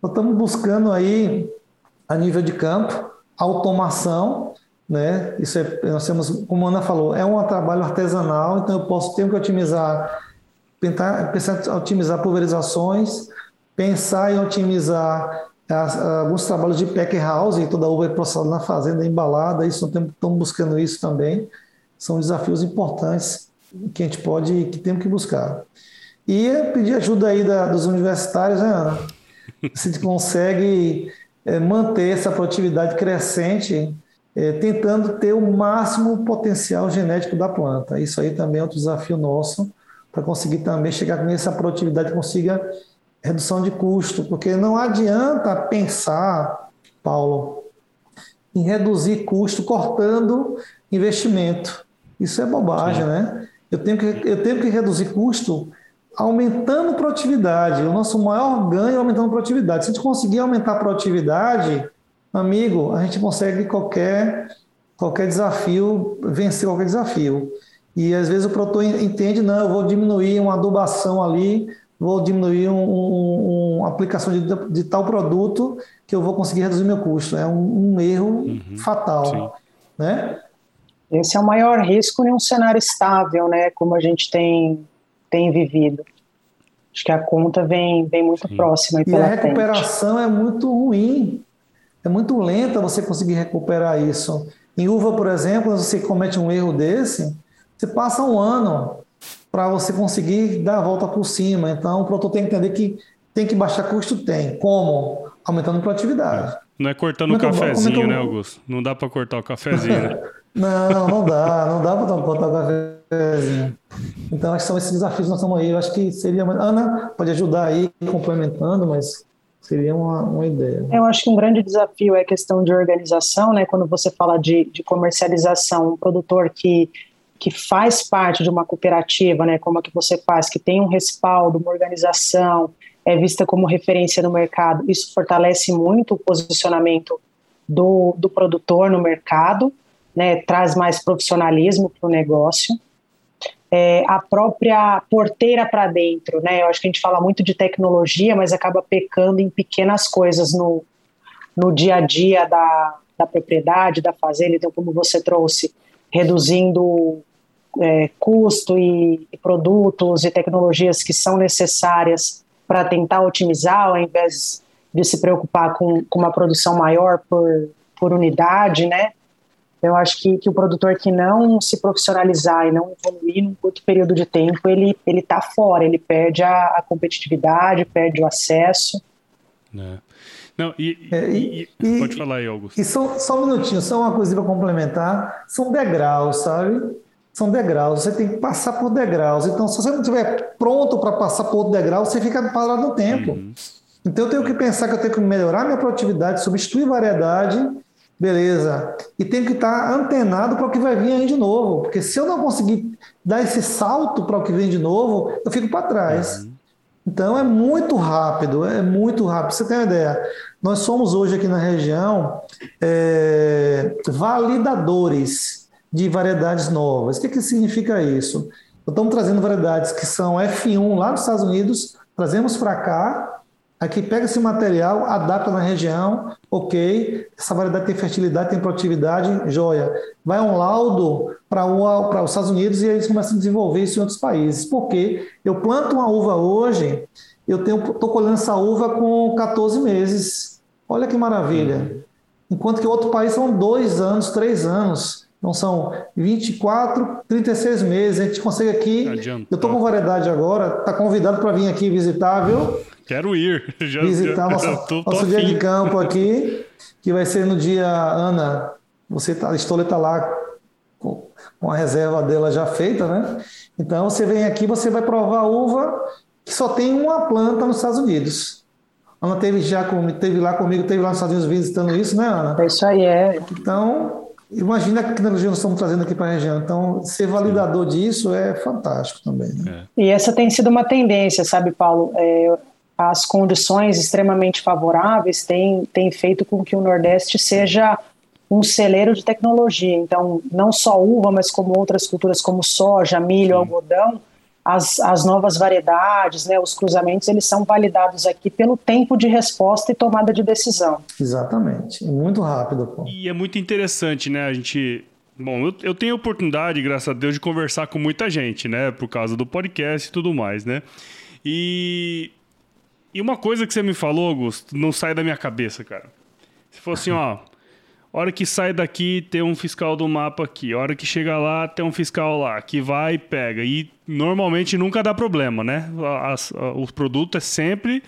nós estamos buscando aí, a nível de campo, automação, né? Isso é, nós temos, como a Ana falou, é um trabalho artesanal, então eu posso ter que otimizar, tentar pensar otimizar pulverizações, pensar em otimizar as, alguns trabalhos de pack house, toda a uva é processada na fazenda, embalada, isso estamos buscando isso também. São desafios importantes que a gente pode, que temos que buscar. E pedir ajuda aí da, dos universitários, né, Ana? Se consegue é, manter essa produtividade crescente é, tentando ter o máximo potencial genético da planta. Isso aí também é outro desafio nosso, para conseguir também chegar com essa produtividade, consiga redução de custo, porque não adianta pensar, Paulo, em reduzir custo cortando investimento. Isso é bobagem, Sim. né? Eu tenho, que, eu tenho que reduzir custo aumentando produtividade. O nosso maior ganho é aumentando produtividade. Se a gente conseguir aumentar a produtividade, amigo, a gente consegue qualquer, qualquer desafio, vencer qualquer desafio. E às vezes o produtor entende, não, eu vou diminuir uma adubação ali, vou diminuir uma um, um, aplicação de, de, tal produto que eu vou conseguir reduzir meu custo. É um, um erro uhum, fatal. Né? Esse é o maior risco em um cenário estável, né, como a gente tem, tem vivido. Acho que a conta vem, vem muito sim. próxima. E a recuperação frente. é muito ruim é muito lenta você conseguir recuperar isso. Em uva, por exemplo, você comete um erro desse, você passa um ano para você conseguir dar a volta por cima. Então, o produtor tem que entender que tem que baixar custo? Tem. Como? Aumentando a produtividade. Não é cortando o cafezinho, né, Augusto? Não dá para cortar o cafezinho, né? não, não dá. Não dá para cortar o cafezinho. Então, acho que são esses desafios que nós estamos aí. Eu acho que seria... Ana pode ajudar aí, complementando, mas Seria uma, uma ideia. Eu acho que um grande desafio é a questão de organização, né? Quando você fala de, de comercialização, um produtor que, que faz parte de uma cooperativa, né? Como a que você faz, que tem um respaldo, uma organização, é vista como referência no mercado, isso fortalece muito o posicionamento do, do produtor no mercado, né? Traz mais profissionalismo para o negócio é, a própria porteira para dentro, né? Eu acho que a gente fala muito de tecnologia, mas acaba pecando em pequenas coisas no, no dia a dia da, da propriedade, da fazenda. Então, como você trouxe, reduzindo é, custo e, e produtos e tecnologias que são necessárias para tentar otimizar, ao invés de se preocupar com, com uma produção maior por, por unidade, né? Eu acho que, que o produtor que não se profissionalizar e não evoluir num curto período de tempo, ele ele está fora, ele perde a, a, competitividade, perde o acesso. É. Não, e, é, e, e, pode falar aí, Augusto. E só, só um minutinho, só uma coisa para complementar. São degraus, sabe? São degraus, você tem que passar por degraus. Então, se você não estiver pronto para passar por outro degrau, você fica parado no tempo. Uhum. Então, eu tenho que pensar que eu tenho que melhorar minha produtividade, substituir variedade, beleza. E tenho que estar antenado para o que vai vir aí de novo. Porque se eu não conseguir dar esse salto para o que vem de novo, eu fico para trás. Uhum. Então, é muito rápido, é muito rápido. Você tem uma ideia? Nós somos hoje aqui na região é, validadores de variedades novas. O que, que significa isso? Estamos trazendo variedades que são F1 lá nos Estados Unidos, trazemos para cá, aqui pega esse material, adapta na região, ok, essa variedade tem fertilidade, tem produtividade, joia. Vai um laudo para os Estados Unidos e eles começam a desenvolver isso em outros países. Porque eu planto uma uva hoje, eu estou colhendo essa uva com 14 meses. Olha que maravilha. Enquanto que outro país são dois anos, três anos. Então são 24, 36 meses. A gente consegue aqui. Eu estou com variedade agora. Está convidado para vir aqui visitar, viu? Quero ir. Já, visitar já, nosso, tô, nosso dia de campo aqui, que vai ser no dia. Ana, você tá, a Estoleta está lá com, com a reserva dela já feita, né? Então você vem aqui, você vai provar uva que só tem uma planta nos Estados Unidos. Ana teve já teve lá comigo, teve lá nos Estados Unidos visitando isso, né, Ana? É isso aí, é. Então, Imagina a tecnologia que nós estamos trazendo aqui para a região. Então, ser validador Sim. disso é fantástico também. Né? É. E essa tem sido uma tendência, sabe, Paulo? É, as condições extremamente favoráveis têm, têm feito com que o Nordeste seja um celeiro de tecnologia. Então, não só uva, mas como outras culturas como soja, milho, Sim. algodão, as, as novas variedades, né, os cruzamentos, eles são validados aqui pelo tempo de resposta e tomada de decisão. Exatamente, muito rápido. Pô. E é muito interessante, né, a gente... Bom, eu, eu tenho a oportunidade, graças a Deus, de conversar com muita gente, né, por causa do podcast e tudo mais, né, e... E uma coisa que você me falou, Augusto, não sai da minha cabeça, cara. Se fosse assim, ó, hora que sai daqui, tem um fiscal do mapa aqui. hora que chega lá, tem um fiscal lá, que vai e pega. E normalmente nunca dá problema, né? As, o produto é sempre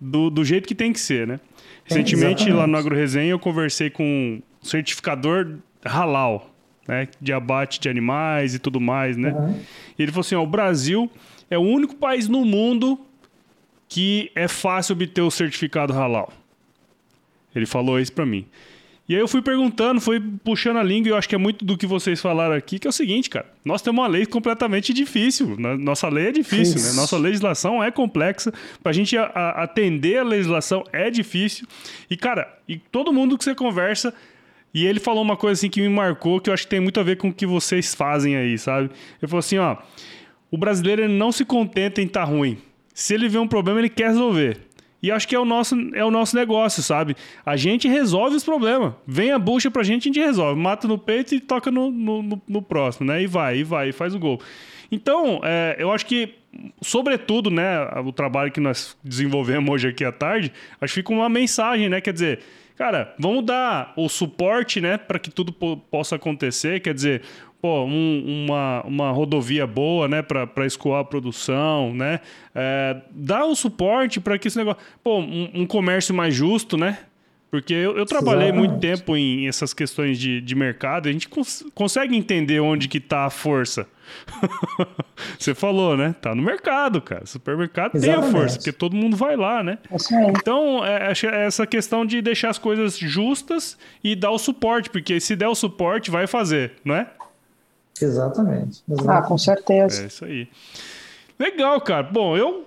do, do jeito que tem que ser, né? Recentemente, é, lá no AgroResenha, eu conversei com um certificador halal, né? De abate de animais e tudo mais, né? Uhum. E ele falou assim, ó, o Brasil é o único país no mundo que é fácil obter o certificado halal. Ele falou isso para mim. E aí eu fui perguntando, fui puxando a língua, e eu acho que é muito do que vocês falaram aqui, que é o seguinte, cara. Nós temos uma lei completamente difícil. Né? Nossa lei é difícil, né? Nossa legislação é complexa. Pra gente a, a atender a legislação é difícil. E, cara, e todo mundo que você conversa. E ele falou uma coisa assim que me marcou, que eu acho que tem muito a ver com o que vocês fazem aí, sabe? Ele falou assim, ó. O brasileiro não se contenta em estar tá ruim. Se ele vê um problema, ele quer resolver. E acho que é o nosso, é o nosso negócio, sabe? A gente resolve os problemas. Vem a bucha pra gente, a gente resolve. Mata no peito e toca no, no, no próximo, né? E vai, e vai, e faz o gol. Então, é, eu acho que, sobretudo, né, o trabalho que nós desenvolvemos hoje aqui à tarde, acho que fica uma mensagem, né? Quer dizer, cara, vamos dar o suporte, né, para que tudo possa acontecer. Quer dizer, pô, um, uma, uma rodovia boa, né, para escoar a produção, né? É, dá o suporte para que esse negócio. Pô, um, um, comércio mais justo, né? Porque eu, eu trabalhei Exatamente. muito tempo em essas questões de, de mercado, a gente cons consegue entender onde que tá a força. Você falou, né? Tá no mercado, cara. Supermercado Exatamente. tem a força, porque todo mundo vai lá, né? Então, é, é essa questão de deixar as coisas justas e dar o suporte, porque se der o suporte, vai fazer, não é? Exatamente. exatamente. Ah, com certeza. É isso aí. Legal, cara. Bom, eu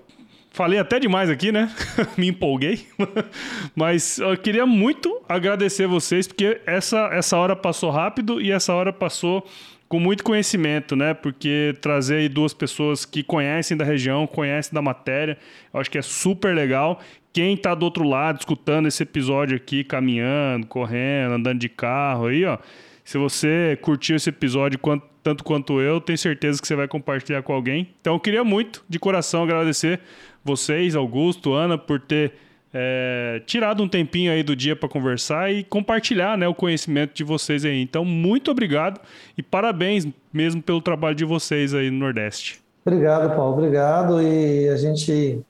falei até demais aqui, né? Me empolguei. Mas eu queria muito agradecer vocês, porque essa, essa hora passou rápido e essa hora passou com muito conhecimento, né? Porque trazer aí duas pessoas que conhecem da região, conhecem da matéria, eu acho que é super legal. Quem tá do outro lado, escutando esse episódio aqui, caminhando, correndo, andando de carro aí, ó se você curtiu esse episódio tanto quanto eu, tenho certeza que você vai compartilhar com alguém. Então eu queria muito, de coração, agradecer vocês, Augusto, Ana, por ter é, tirado um tempinho aí do dia para conversar e compartilhar né, o conhecimento de vocês aí. Então, muito obrigado e parabéns mesmo pelo trabalho de vocês aí no Nordeste. Obrigado, Paulo. Obrigado. E a gente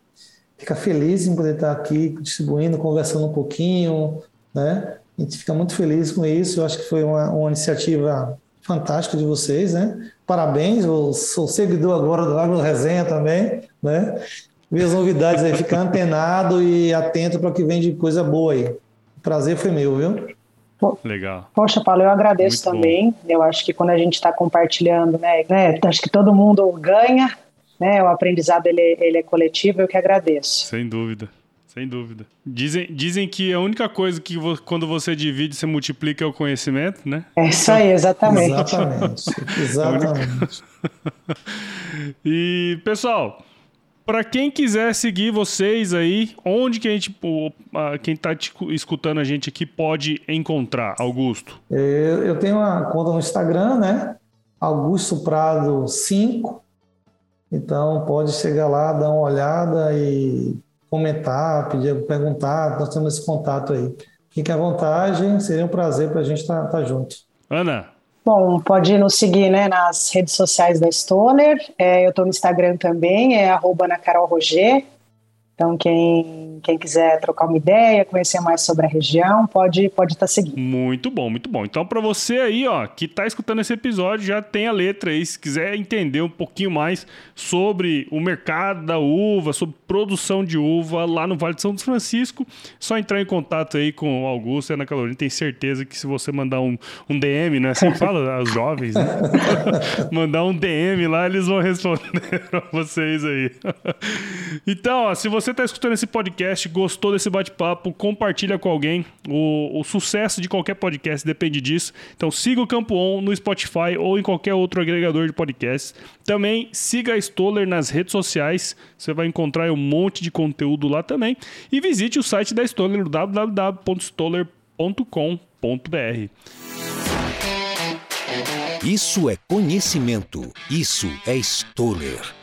fica feliz em poder estar aqui distribuindo, conversando um pouquinho, né? A gente fica muito feliz com isso. Eu acho que foi uma, uma iniciativa fantástica de vocês, né? Parabéns. Eu sou seguidor agora do Agro Resenha também, né? ver as novidades aí, ficar antenado e atento para o que vem de coisa boa aí. O prazer foi meu, viu? Legal. Poxa, Paulo, eu agradeço Muito também. Bom. Eu acho que quando a gente está compartilhando, né, né, acho que todo mundo ganha, né? O aprendizado ele, ele é coletivo, eu que agradeço. Sem dúvida. Sem dúvida. Dizem, dizem que a única coisa que quando você divide, você multiplica é o conhecimento, né? É isso aí, exatamente. Exatamente. exatamente. e, pessoal, para quem quiser seguir vocês aí, onde que a gente, quem está escutando a gente aqui pode encontrar, Augusto? Eu, eu tenho uma conta no Instagram, né? Augusto Prado 5. Então pode chegar lá, dar uma olhada e comentar, pedir, perguntar. Nós temos esse contato aí. Fique à vontade, seria um prazer para a gente estar tá, tá junto. Ana, Bom, pode nos seguir né, nas redes sociais da Stoner. É, eu estou no Instagram também, é arroba na Carol Roger. Então, quem, quem quiser trocar uma ideia, conhecer mais sobre a região, pode estar pode tá seguindo. Muito bom, muito bom. Então, para você aí, ó, que está escutando esse episódio, já tem a letra aí. Se quiser entender um pouquinho mais sobre o mercado da uva, sobre produção de uva lá no Vale de São Francisco, só entrar em contato aí com o Augusto e Ana Carolina. Tem certeza que se você mandar um, um DM, né? Assim fala, os jovens, né? mandar um DM lá, eles vão responder para vocês aí. então, ó, se você você está escutando esse podcast, gostou desse bate-papo, compartilha com alguém. O, o, sucesso de qualquer podcast depende disso. Então siga o Campo On no Spotify ou em qualquer outro agregador de podcasts. Também siga a Stoller nas redes sociais. Você vai encontrar um monte de conteúdo lá também. E visite o site da Stoller, www.stoller.com.br. Isso é conhecimento. Isso é Stoller.